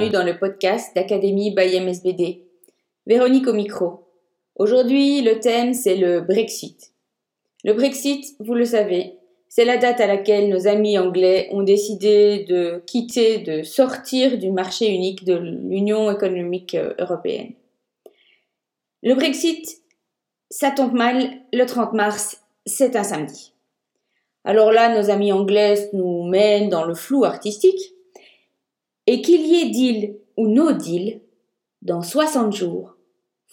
bienvenue dans le podcast d'Académie by MSBD. Véronique au micro. Aujourd'hui, le thème c'est le Brexit. Le Brexit, vous le savez, c'est la date à laquelle nos amis anglais ont décidé de quitter, de sortir du marché unique de l'Union économique euh, européenne. Le Brexit, ça tombe mal, le 30 mars, c'est un samedi. Alors là, nos amis anglais nous mènent dans le flou artistique. Et qu'il y ait deal ou no deal, dans 60 jours,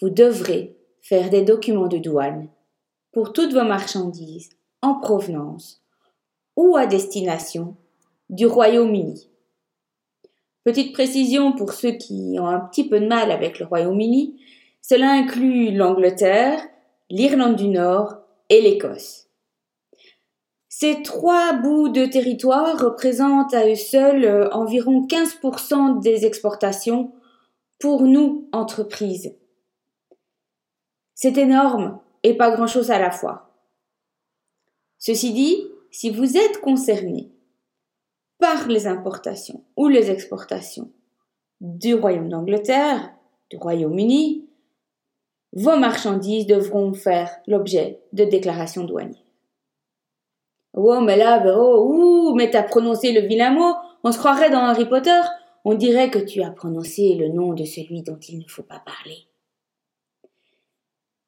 vous devrez faire des documents de douane pour toutes vos marchandises en provenance ou à destination du Royaume-Uni. Petite précision pour ceux qui ont un petit peu de mal avec le Royaume-Uni, cela inclut l'Angleterre, l'Irlande du Nord et l'Écosse. Ces trois bouts de territoire représentent à eux seuls euh, environ 15% des exportations pour nous, entreprises. C'est énorme et pas grand-chose à la fois. Ceci dit, si vous êtes concerné par les importations ou les exportations du Royaume d'Angleterre, du Royaume-Uni, vos marchandises devront faire l'objet de déclarations douanières. Oh, mais là, Véro, ouh, mais t'as prononcé le vilain mot. On se croirait dans Harry Potter. On dirait que tu as prononcé le nom de celui dont il ne faut pas parler.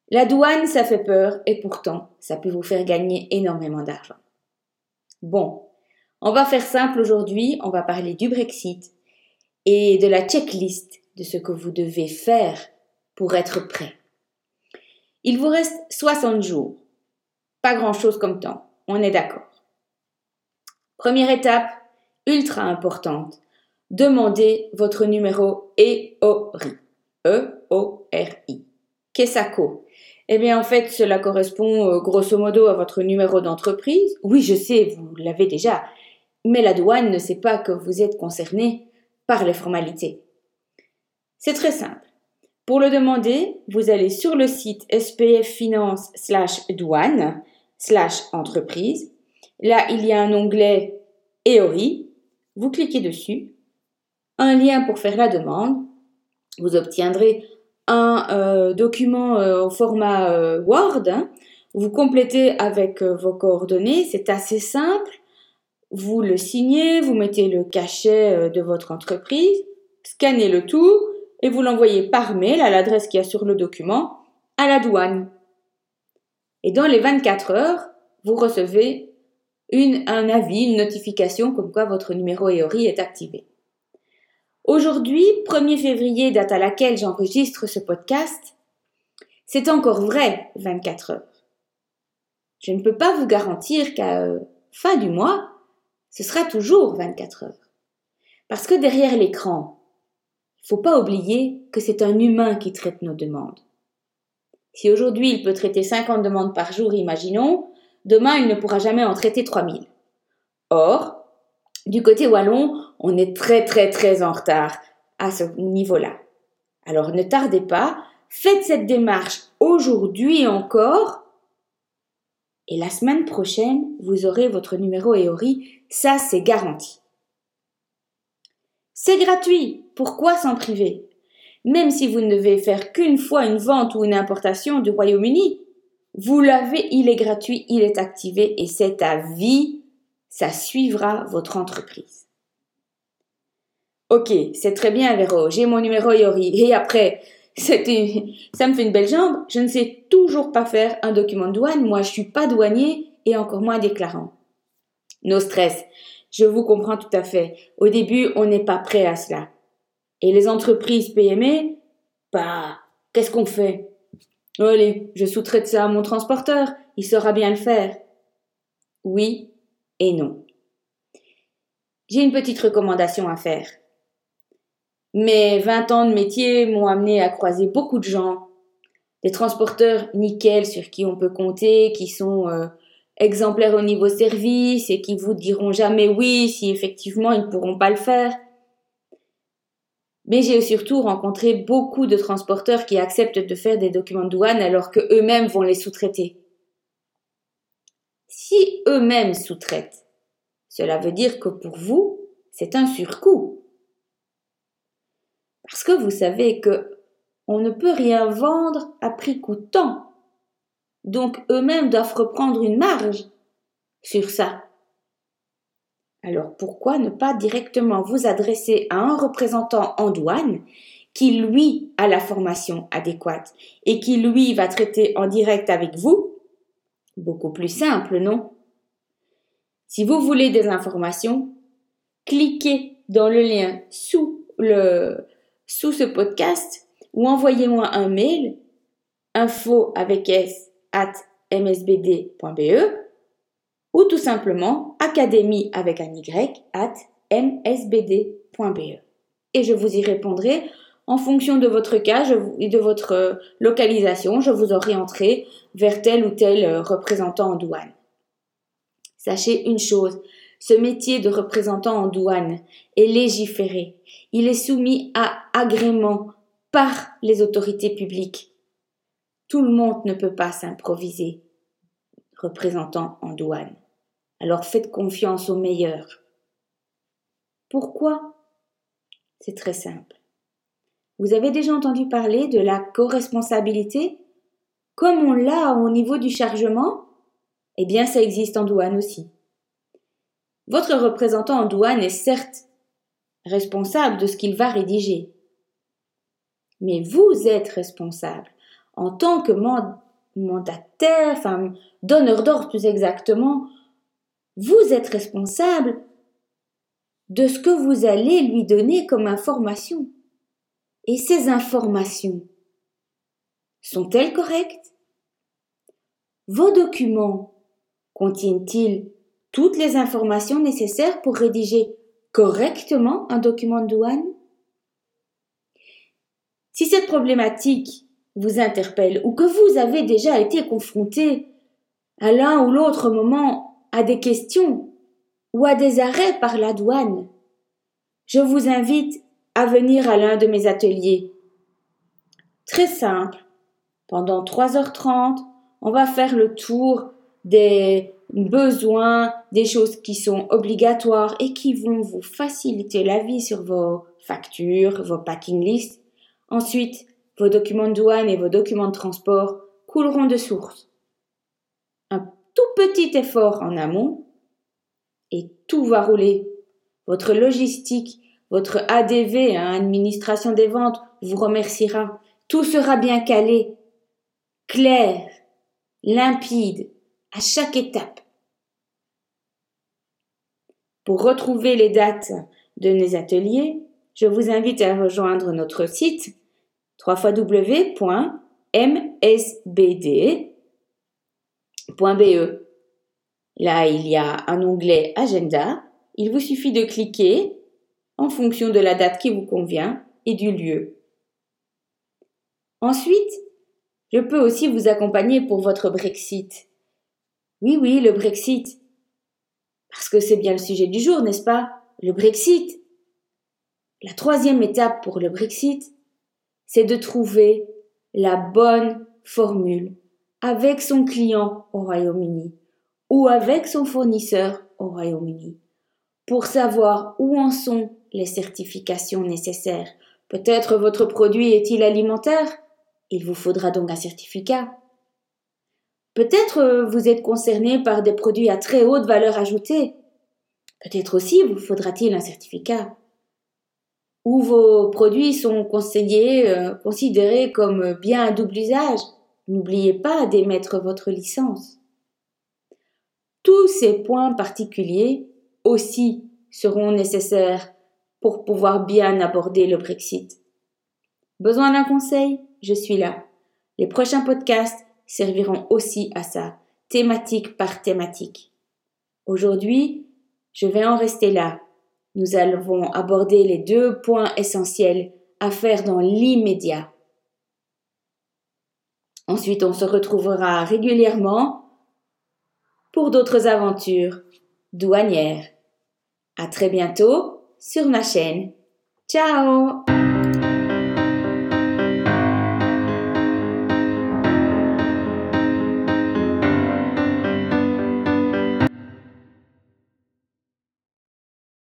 La douane, ça fait peur, et pourtant, ça peut vous faire gagner énormément d'argent. Bon, on va faire simple aujourd'hui, on va parler du Brexit et de la checklist de ce que vous devez faire pour être prêt. Il vous reste 60 jours. Pas grand-chose comme temps. On est d'accord. Première étape, ultra importante. Demandez votre numéro EORI. E-O-R-I. Qu'est-ce Eh bien, en fait, cela correspond euh, grosso modo à votre numéro d'entreprise. Oui, je sais, vous l'avez déjà. Mais la douane ne sait pas que vous êtes concerné par les formalités. C'est très simple. Pour le demander, vous allez sur le site SPF Finance slash douane slash entreprise. Là, il y a un onglet EORI. Vous cliquez dessus. Un lien pour faire la demande. Vous obtiendrez un euh, document euh, au format euh, Word. Hein. Vous complétez avec vos coordonnées. C'est assez simple. Vous le signez, vous mettez le cachet de votre entreprise, scannez le tout et vous l'envoyez par mail à l'adresse qui y a sur le document à la douane. Et dans les 24 heures, vous recevez une, un avis, une notification comme quoi votre numéro EORI est activé. Aujourd'hui, 1er février, date à laquelle j'enregistre ce podcast, c'est encore vrai 24 heures. Je ne peux pas vous garantir qu'à euh, fin du mois, ce sera toujours 24 heures. Parce que derrière l'écran, il faut pas oublier que c'est un humain qui traite nos demandes. Si aujourd'hui il peut traiter 50 demandes par jour, imaginons, demain il ne pourra jamais en traiter 3000. Or, du côté wallon, on est très très très en retard à ce niveau-là. Alors ne tardez pas, faites cette démarche aujourd'hui encore, et la semaine prochaine, vous aurez votre numéro EORI, ça c'est garanti. C'est gratuit, pourquoi s'en priver? Même si vous ne devez faire qu'une fois une vente ou une importation du Royaume-Uni, vous l'avez, il est gratuit, il est activé et c'est à vie, ça suivra votre entreprise. Ok, c'est très bien Véro, j'ai mon numéro Yori et après, ça me fait une belle jambe, je ne sais toujours pas faire un document de douane, moi je suis pas douanier et encore moins déclarant. No stress, je vous comprends tout à fait. Au début, on n'est pas prêt à cela. Et les entreprises PME, bah, qu'est-ce qu'on fait? Allez, je sous-traite ça à mon transporteur, il saura bien le faire. Oui et non. J'ai une petite recommandation à faire. Mes 20 ans de métier m'ont amené à croiser beaucoup de gens, des transporteurs nickel sur qui on peut compter, qui sont euh, exemplaires au niveau service et qui vous diront jamais oui si effectivement ils ne pourront pas le faire. Mais j'ai surtout rencontré beaucoup de transporteurs qui acceptent de faire des documents de douane alors que eux-mêmes vont les sous-traiter. Si eux-mêmes sous-traitent, cela veut dire que pour vous, c'est un surcoût. Parce que vous savez que on ne peut rien vendre à prix coûtant. Donc eux-mêmes doivent reprendre une marge sur ça. Alors pourquoi ne pas directement vous adresser à un représentant en douane qui lui a la formation adéquate et qui lui va traiter en direct avec vous? Beaucoup plus simple, non? Si vous voulez des informations, cliquez dans le lien sous, le, ce podcast ou envoyez-moi un mail info avec s at msbd.be ou tout simplement académie avec un y at msbd.be. Et je vous y répondrai en fonction de votre cas et de votre euh, localisation. Je vous orienterai vers tel ou tel euh, représentant en douane. Sachez une chose, ce métier de représentant en douane est légiféré. Il est soumis à agrément par les autorités publiques. Tout le monde ne peut pas s'improviser représentant en douane. Alors faites confiance aux meilleurs. Pourquoi? C'est très simple. Vous avez déjà entendu parler de la co-responsabilité? Comme on l'a au niveau du chargement Eh bien, ça existe en douane aussi. Votre représentant en douane est certes responsable de ce qu'il va rédiger, mais vous êtes responsable en tant que mandataire, enfin donneur d'ordre plus exactement, vous êtes responsable de ce que vous allez lui donner comme information. Et ces informations sont-elles correctes? Vos documents contiennent-ils toutes les informations nécessaires pour rédiger correctement un document de douane? Si cette problématique vous interpelle ou que vous avez déjà été confronté à l'un ou l'autre moment à des questions ou à des arrêts par la douane, je vous invite à venir à l'un de mes ateliers. Très simple. Pendant 3h30, on va faire le tour des besoins, des choses qui sont obligatoires et qui vont vous faciliter la vie sur vos factures, vos packing lists. Ensuite, vos documents de douane et vos documents de transport couleront de source tout petit effort en amont et tout va rouler. Votre logistique, votre ADV, hein, administration des ventes, vous remerciera. Tout sera bien calé, clair, limpide, à chaque étape. Pour retrouver les dates de nos ateliers, je vous invite à rejoindre notre site www.msbd .be. Là, il y a un onglet Agenda. Il vous suffit de cliquer en fonction de la date qui vous convient et du lieu. Ensuite, je peux aussi vous accompagner pour votre Brexit. Oui, oui, le Brexit. Parce que c'est bien le sujet du jour, n'est-ce pas? Le Brexit. La troisième étape pour le Brexit, c'est de trouver la bonne formule avec son client au Royaume-Uni ou avec son fournisseur au Royaume-Uni pour savoir où en sont les certifications nécessaires. Peut-être votre produit est-il alimentaire? Il vous faudra donc un certificat. Peut-être euh, vous êtes concerné par des produits à très haute valeur ajoutée. Peut-être aussi vous faudra-t-il un certificat. Ou vos produits sont euh, considérés comme bien à double usage. N'oubliez pas d'émettre votre licence. Tous ces points particuliers aussi seront nécessaires pour pouvoir bien aborder le Brexit. Besoin d'un conseil? Je suis là. Les prochains podcasts serviront aussi à ça, thématique par thématique. Aujourd'hui, je vais en rester là. Nous allons aborder les deux points essentiels à faire dans l'immédiat. Ensuite, on se retrouvera régulièrement pour d'autres aventures douanières. À très bientôt sur ma chaîne. Ciao